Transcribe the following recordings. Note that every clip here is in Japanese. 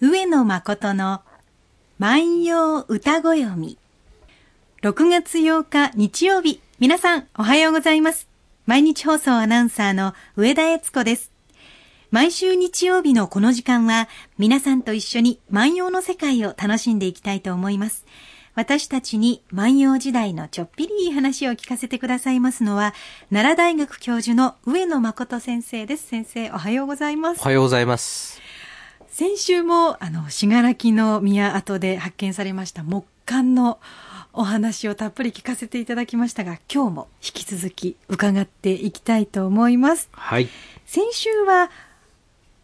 上野誠の万葉歌ご読み。6月8日日曜日、皆さんおはようございます。毎日放送アナウンサーの上田悦子です。毎週日曜日のこの時間は、皆さんと一緒に万葉の世界を楽しんでいきたいと思います。私たちに万葉時代のちょっぴりいい話を聞かせてくださいますのは、奈良大学教授の上野誠先生です。先生、おはようございますお。はようございます。先週も、あの、信楽の宮跡で発見されました木簡のお話をたっぷり聞かせていただきましたが、今日も引き続き伺っていきたいと思います。はい。先週は、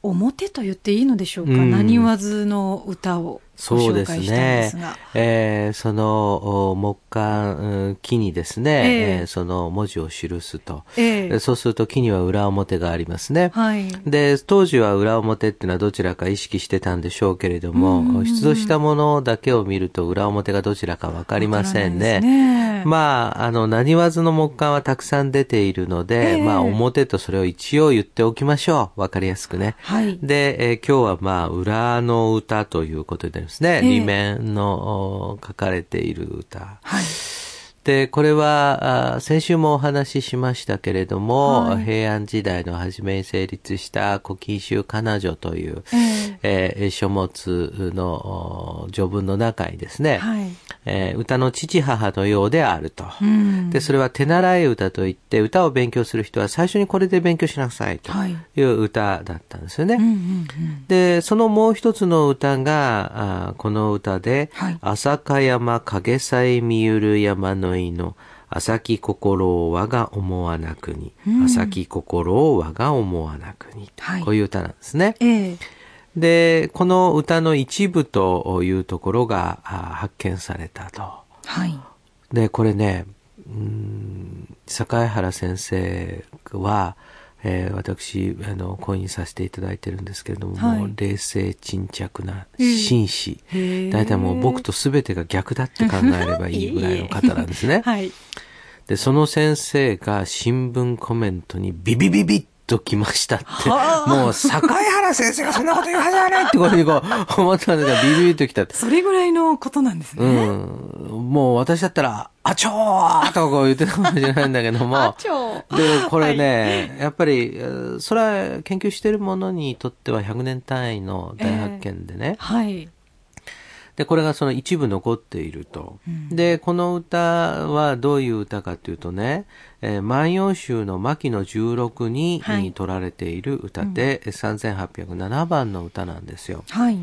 表と言っていいのでしょうか、うん何わずの歌をごそうですね。えーその、お木簡、うん木にですね、えええーその文字を記すと。ええそうすると木には裏表がありますね。はい。で、当時は裏表っていうのはどちらか意識してたんでしょうけれども、出土したものだけを見ると裏表がどちらかわかりませんね。ねまあ、あの、何わずの木簡はたくさん出ているので、ええまあ、表とそれを一応言っておきましょう。わかりやすくね。はい。で、えー今日はまあ、裏の歌ということでですね、ええ裏面のお書かれている歌。はい。で、これは、あ先週もお話ししましたけれども、はい平安時代の初めに成立した古今集彼女という、ええー書物のお序文の中にですね、えはい。えー歌の父母のようであると。うん。で、それは手習い歌といって、歌を勉強する人は最初にこれで勉強しなさいとはいいう歌だったんですよね。うんうんうん。で、そのもう一つの歌が、あーこの歌で、はい朝香山影さえ見ゆる山の井の、朝き心を我が思わなくに、うん朝き心を我が思わなくに、はいこういう歌なんですね。ええで、この歌の一部というところが発見されたと。はい。で、これね、うーん、坂井原先生は、えー私、あの、講演させていただいてるんですけれども、はいもう冷静沈着なええ紳士。大体もう僕と全てが逆だって考えればいいぐらいの方なんですね。はい。で、その先生が新聞コメントにビビビビッと来ましたって、はあもう坂井原先生がそんなこと言うはずはないってことにこう 思ったんですが、ビビビッと来たって。それぐらいのことなんですね。うん。もう私だったら、あちょーとかこう言ってたかもしれないんだけども。あちょで、これね、やっぱり、えーそれは研究してるものにとっては100年単位の大発見でね。はい。で、これがその一部残っていると。うんで、この歌はどういう歌かというとね、えー万葉集の牧野16に、はい取られている歌で、3807番の歌なんですよ。はい。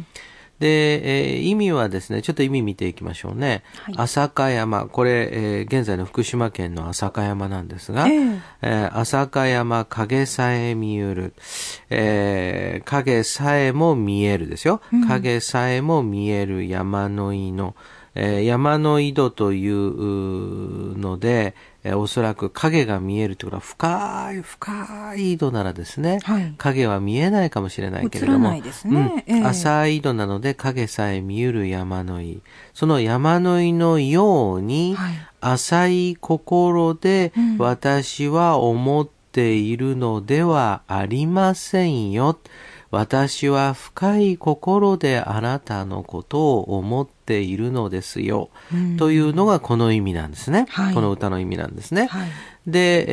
で、えー意味はですね、ちょっと意味見ていきましょうね。はい。朝香山、これ、えー現在の福島県の朝香山なんですが、ええ。えー朝香山影さえ見ゆる、えー影さえも見えるですよ。うん。影さえも見える山の井の、えー山の井戸というので、えーおそらく影が見えるということは深い、深い井戸ならですね、はい。影は見えないかもしれないけれども、うん。ええ。浅い井戸なので影さえ見ゆる山の井。その山の井のように、はい。浅い心でうん。私は思っているのではありませんよ。私は深い心であなたのことを思っているのですよ。うんというのがこの意味なんですね。はいこの歌の意味なんですね。はい。で、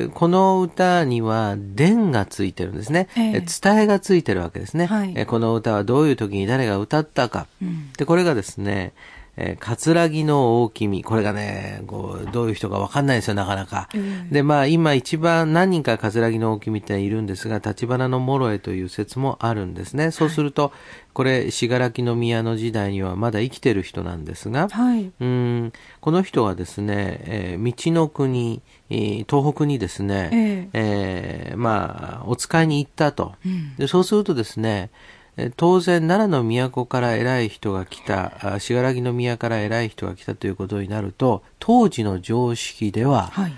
えーこの歌には伝がついてるんですね。えええ伝えがついてるわけですね、はいえーこの歌はどういう時に誰が歌ったか。うんで、これがですね、えー、葛城の大君。これがね、こう、どういう人かわかんないですよ、なかなか。ええで、まあ、今一番何人か葛城の大君っているんですが、立花の諸江という説もあるんですね。そうすると、これ、信楽の宮の時代にはまだ生きてる人なんですが、はい。うんこの人はですね、えー道の国、えー東北にですね、ええーまあ、お使いに行ったと。うんでそうするとですね、えー当然奈良の都から偉い人が来た、あ信楽の宮から偉い人が来たということになると、当時の常識では、はい。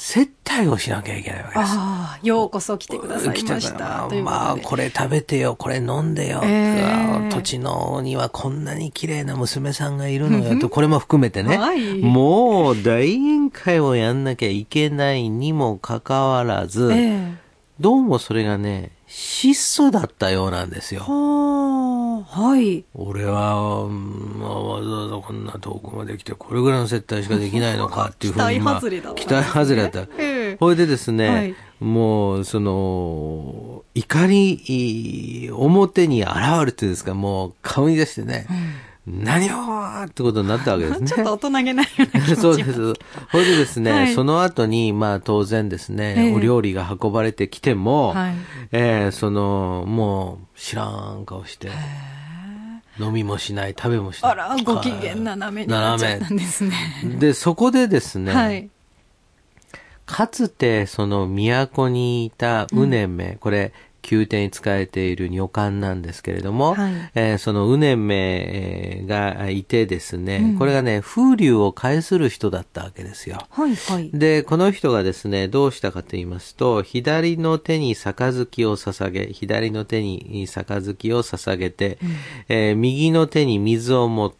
接待をしなきゃいけないわけです。ああ、ようこそ来てくださいまし来たからた。ということで。まあ、これ食べてよ、これ飲んでよ、ええ土地のにはこんなに綺麗な娘さんがいるのよと、これも含めてね、はいもう大宴会をやんなきゃいけないにもかかわらず、ええどうもそれがね、質素だったようなんですよ。はあ、はい。俺は、うんまあ、わざわざこんな遠くまで来て、これぐらいの接待しかできないのか っていうふうに、期待外れだねまあ期待外れだった。ええこれでですね、はいもう、その、怒り、表に現れてですか、もう顔に出してね、何をってことになったわけですね。ちょっと大人げないような気持ち そうです。それでですね、はいその後に、まあ当然ですね、ええお料理が運ばれてきても、はいえーその、もう知らん顔して、飲みもしない、食べもしない。あら、ご機嫌斜めになっちゃったんですね。で、そこでですね、はい。かつてその都にいたうねめ、これ、宮廷に使えている女官なんですけれども、はいえーそのうねめがいてですね、これがね、風流を介する人だったわけですよ。はい、はい。で、この人がですね、どうしたかと言いますと、左の手に杯を捧げ、左の手に杯を捧げて、えー右の手に水を持って、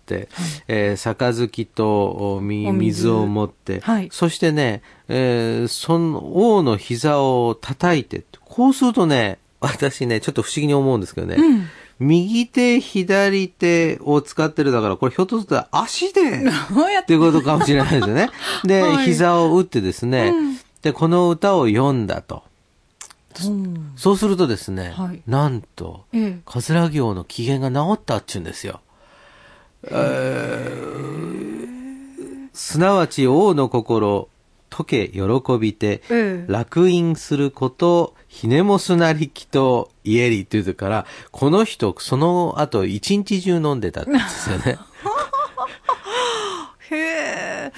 えー杯と水。水を持って、はい。そしてね、えーその王の膝を叩いて、こうするとね、私ね、ちょっと不思議に思うんですけどね、右手、左手を使ってるだから、これひょっとすると足で、ど うやっっていうことかもしれないですよね。で、はい。膝を打ってですね、で、この歌を読んだと。うん。そうするとですね、はい。なんと、ええ。桂行の機嫌が治ったっちゅうんですよ。えーすなわち王の心、解け喜びて、ええ楽印すること、ひねもすなりきと言えりって言うから、この人、その後一日中飲んでたんですよね。へえ。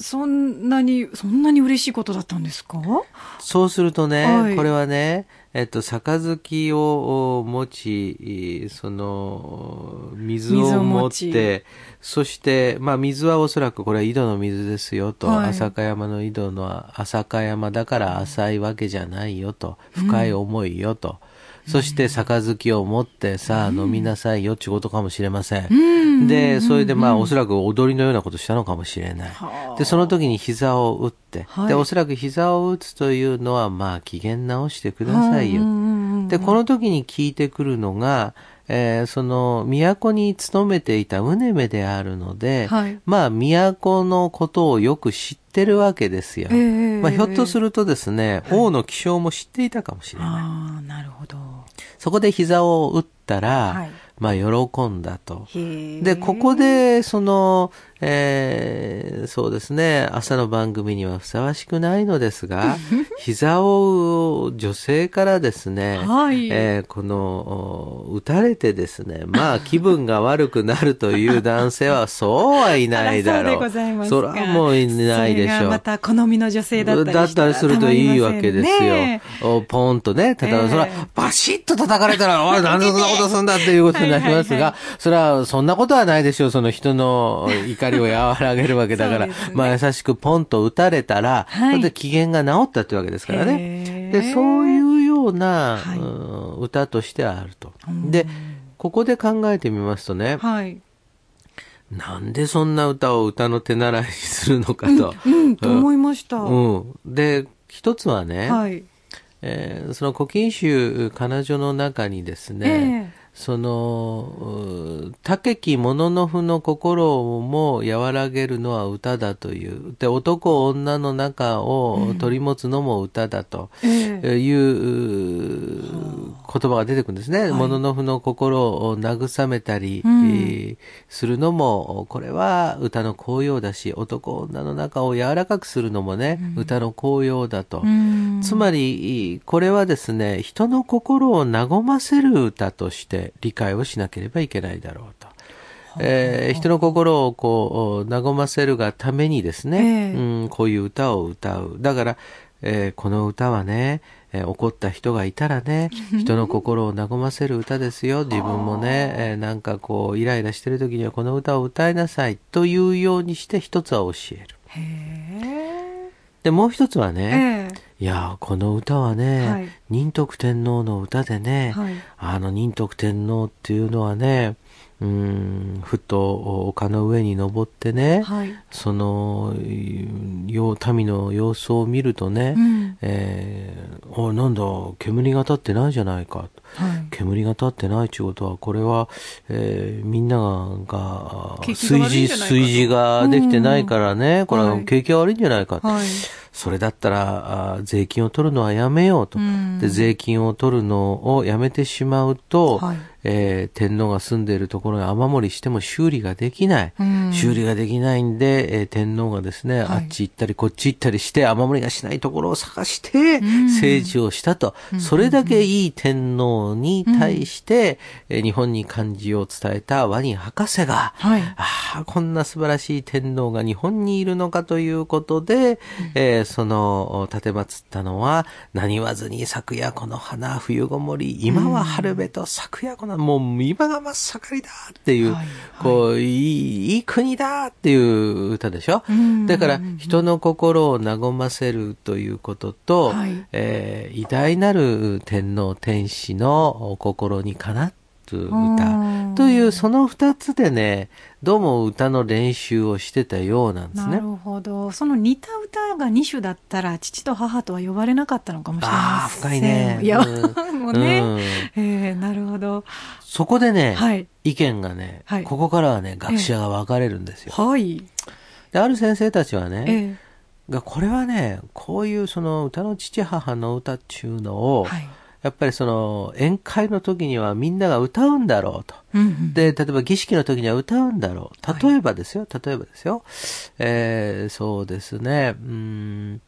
そんなに、そんなに嬉しいことだったんですか？そうするとね、はい。これはね、えっと、杯を持ち、その、水水を持って、そして、まあ水はおそらくこれは井戸の水ですよと、はい。浅香山の井戸の浅香山だから浅いわけじゃないよと、深い思いよと。そして、杯を持って、さあ、飲みなさいよ、ってことかもしれません。で、それで、まあ、おそらく踊りのようなことしたのかもしれないは。あで、その時に膝を打って、はいで、おそらく膝を打つというのは、まあ、機嫌直してくださいよ。で、この時に聞いてくるのが、えーその、都に勤めていたうねめであるので、はいまあ、都のことをよく知ってるわけですよ。ええまあ、ひょっとするとですね、王の気象も知っていたかもしれない。ああ、なるほど。そこで膝を打ったら、はい。まあ、喜んだと。で、ここで、その、えーそうですね、朝の番組にはふさわしくないのですが、膝を女性からですね、はいえーこの、お打たれてですね、まあ気分が悪くなるという男性はそうはいないだろう。そうでございますかそらもういないでしょう。それがまた好みの女性だったりだったりするといいわけですよ。ねおポンとね、叩かれ、ええそれはバシッと叩かれたら、おい、なんでそんなことすんだっていうことになりますが、それはそんなことはないでしょう。その人の怒りを和らげるわけだから、ねまあ優しくポンと打たれたら、はいそれで機嫌が治ったってわけですからね。で、そういうような、はいうん歌としてはあると。で、ここで考えてみますとね、はい。なんでそんな歌を歌の手習いにするのかと。うん、と思いました。うん。で、一つはね、はい。えーその古今集彼女の中にですね、えその、う竹木物のふの心も和らげるのは歌だという。で、男女の仲を取り持つのも歌だと。ええいう言葉が出てくるんですね。物のふの心を慰めたり、うんえーするのも、これは歌の効用だし、男女の仲を柔らかくするのもね、歌の効用だと。うんつまり、これはですね、人の心を和ませる歌として理解をしなければいけないだろうと。えー人の心をこう、和ませるがためにですね、ええうん、こういう歌を歌う。だから、えーこの歌はね、えー怒った人がいたらね、人の心を和ませる歌ですよ。自分もね、えーなんかこう、イライラしてる時にはこの歌を歌いなさいというようにして一つは教える。で、もう一つはね、ええいやーこの歌はね、はい仁徳天皇の歌でね、はいあの仁徳天皇っていうのはね、うーん、ふと丘の上に登ってね、はい。その、よ民の様子を見るとね、うん。えーおなんだ、煙が立ってないじゃないか。はい。煙が立ってないっていうことは、これは、えーみんなが、炊事、悪いんじゃないかと炊事ができてないからね、これははい景気が悪いんじゃないか。はい。それだったら、あ税金を取るのはやめようと。うんで、税金を取るのをやめてしまうと、はいえー天皇が住んでいるところに雨漏りしても修理ができない。うん。修理ができないんで、えー天皇がですね、はい。あっち行ったりこっち行ったりして雨漏りがしないところを探して政治をしたと。それだけいい天皇に対して、えー日本に漢字を伝えたワニ博士が、はい。ああ、こんな素晴らしい天皇が日本にいるのかということで、えーその、立てまつったのは、何言わずに昨夜この花冬ごもり、今は春べと昨夜この、もう今が真っ盛りだっていう、はいこう、いい、いい国だっていう歌でしょ？うんだから、人の心を和ませるということと、はいえー偉大なる天皇天子の心にかなつうん歌というその二つでね、どうも歌の練習をしてたようなんですね。なるほど。その似た歌が2種だったら、父と母とは呼ばれなかったのかもしれあまあ、せん。深いね。いや、うんもうね。うんえー、なるほど。そこでね、はい意見がね、はいここからはね、学者が分かれるんですよ。はい。で、ある先生たちはね、えがこれはね、こういうその歌の父母の歌っていうのを、ー、はい。やっぱりその宴会の時にはみんなが歌うんだろうと。うんうんで、例えば儀式の時には歌うんだろう。例えばですよ、例えばですよ。えーそうですね、うーん、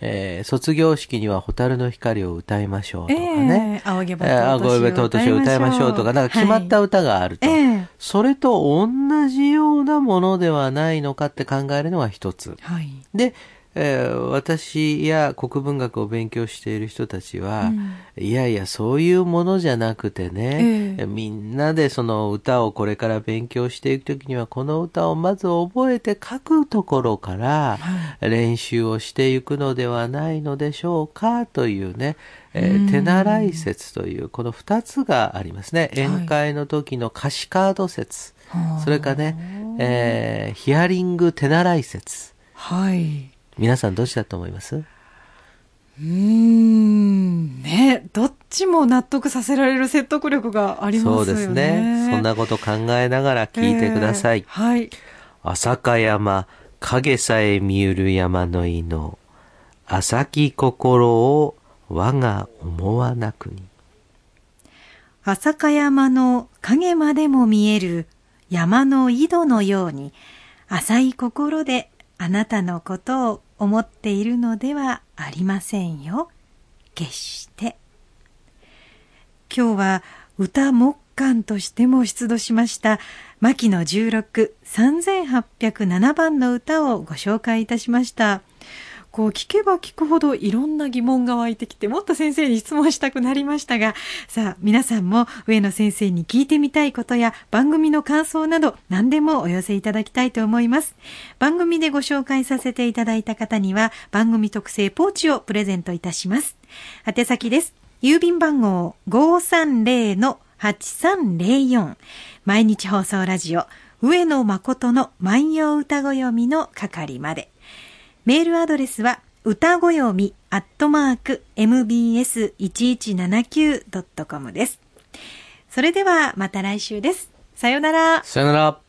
えー卒業式には蛍の光を歌いましょうとかね。えー仰げばえー仰げば尊しを歌いましょうとか、なんか決まった歌があると。はいええそれと同じようなものではないのかって考えるのが一つ。はい。で、えー私や国文学を勉強している人たちは、いやいや、そういうものじゃなくてね、ええみんなでその歌をこれから勉強していくときには、この歌をまず覚えて書くところから練習をしていくのではないのでしょうかというね、えー手習い説という、この二つがありますね。宴会の時の歌詞カード説。はあそれからね、えーヒアリング手習い説。はい。皆さんどっちだと思います？うーん。ね、どっちも納得させられる説得力がありますよね。そうですね。そんなこと考えながら聞いてください。えーはい。朝香山、影さえ見ゆる山の井の、浅き心を我が思わなくに。朝香山の影までも見える山の井戸のように、浅い心であなたのことを思っているのではありませんよ。決して。今日は歌木管としても出土しました牧野16 3807番の歌をご紹介いたしました。こう聞けば聞くほどいろんな疑問が湧いてきてもっと先生に質問したくなりましたがさあ皆さんも上野先生に聞いてみたいことや番組の感想など何でもお寄せいただきたいと思います。番組でご紹介させていただいた方には番組特製ポーチをプレゼントいたします。宛先です。郵便番号530-8304毎日放送ラジオ上野誠の万葉歌子読みの係まで。メールアドレスは、歌ごよみ、アットマーク、mbs1179.com です。それでは、また来週です。さよなら。さよなら。